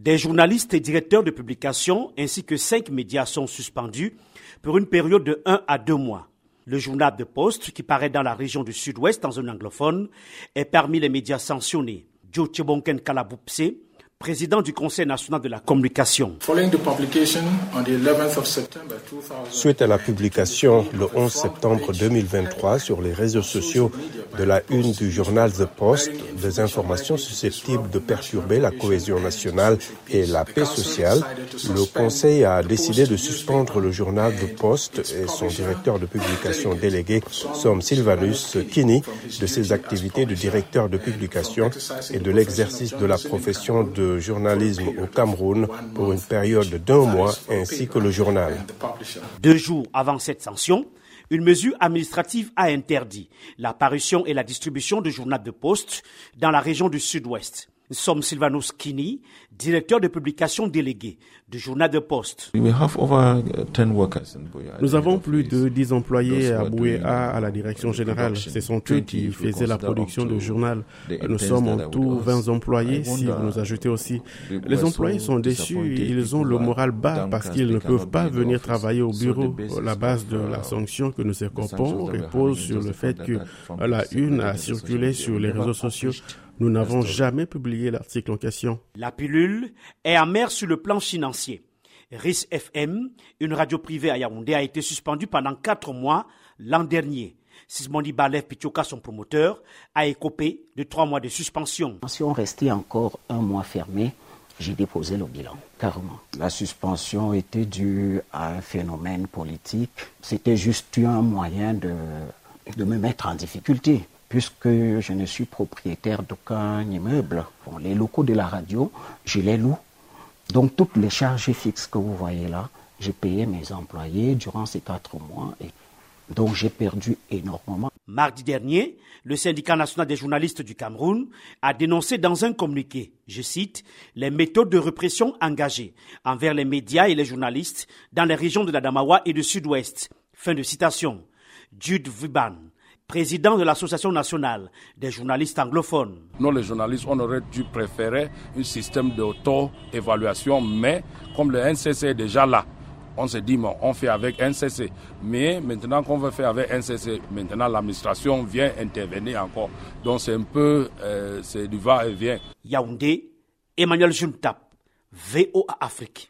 Des journalistes et directeurs de publication ainsi que cinq médias sont suspendus pour une période de 1 à 2 mois. Le journal de Poste, qui paraît dans la région du sud-ouest en zone anglophone, est parmi les médias sanctionnés. Joe Chebonken Kalabupse, président du Conseil national de la communication. Suite à la publication le 11 septembre 2023 sur les réseaux sociaux de la une du journal The Post, des informations susceptibles de perturber la cohésion nationale et la paix sociale, le Conseil a décidé de suspendre le journal The Post et son directeur de publication délégué, Som Silvanus Kini, de ses activités de directeur de publication et de l'exercice de la profession de journalisme au Cameroun pour une période d'un mois ainsi que le journal. Deux jours avant cette sanction, une mesure administrative a interdit la parution et la distribution de journal de poste dans la région du sud-ouest sommes Silvanos Kini, directeur de publication délégué du journal de Poste. Nous avons plus de 10 employés à Bouéa à la direction générale. Ce sont eux qui faisaient la production du journal. Nous sommes en tout 20 employés si vous nous ajoutez aussi. Les employés sont déçus, ils ont le moral bas parce qu'ils ne peuvent pas venir travailler au bureau. La base de la sanction que nous écopons repose sur le fait que la une a circulé sur les réseaux sociaux. Nous n'avons jamais publié l'article en question. La pilule est amère sur le plan financier. RIS FM, une radio privée à Yaoundé, a été suspendue pendant quatre mois l'an dernier. Sismondi Balev Pichoka, son promoteur, a écopé de trois mois de suspension. Si on restait encore un mois fermé, j'ai déposé le bilan, carrément. La suspension était due à un phénomène politique. C'était juste un moyen de, de me mettre en difficulté puisque je ne suis propriétaire d'aucun immeuble. les locaux de la radio, je les loue. Donc toutes les charges fixes que vous voyez là, j'ai payé mes employés durant ces quatre mois et donc j'ai perdu énormément. Mardi dernier, le syndicat national des journalistes du Cameroun a dénoncé dans un communiqué, je cite, les méthodes de répression engagées envers les médias et les journalistes dans les régions de la Damawa et du Sud-Ouest. Fin de citation. Jude Viban, président de l'Association nationale des journalistes anglophones. Nous, les journalistes, on aurait dû préférer un système d'auto-évaluation, mais comme le NCC est déjà là, on se dit, bon, on fait avec NCC. Mais maintenant qu'on veut faire avec NCC, maintenant l'administration vient intervenir encore. Donc c'est un peu, euh, c'est du va-et-vient. Yaoundé, Emmanuel Juntap, VOA Afrique.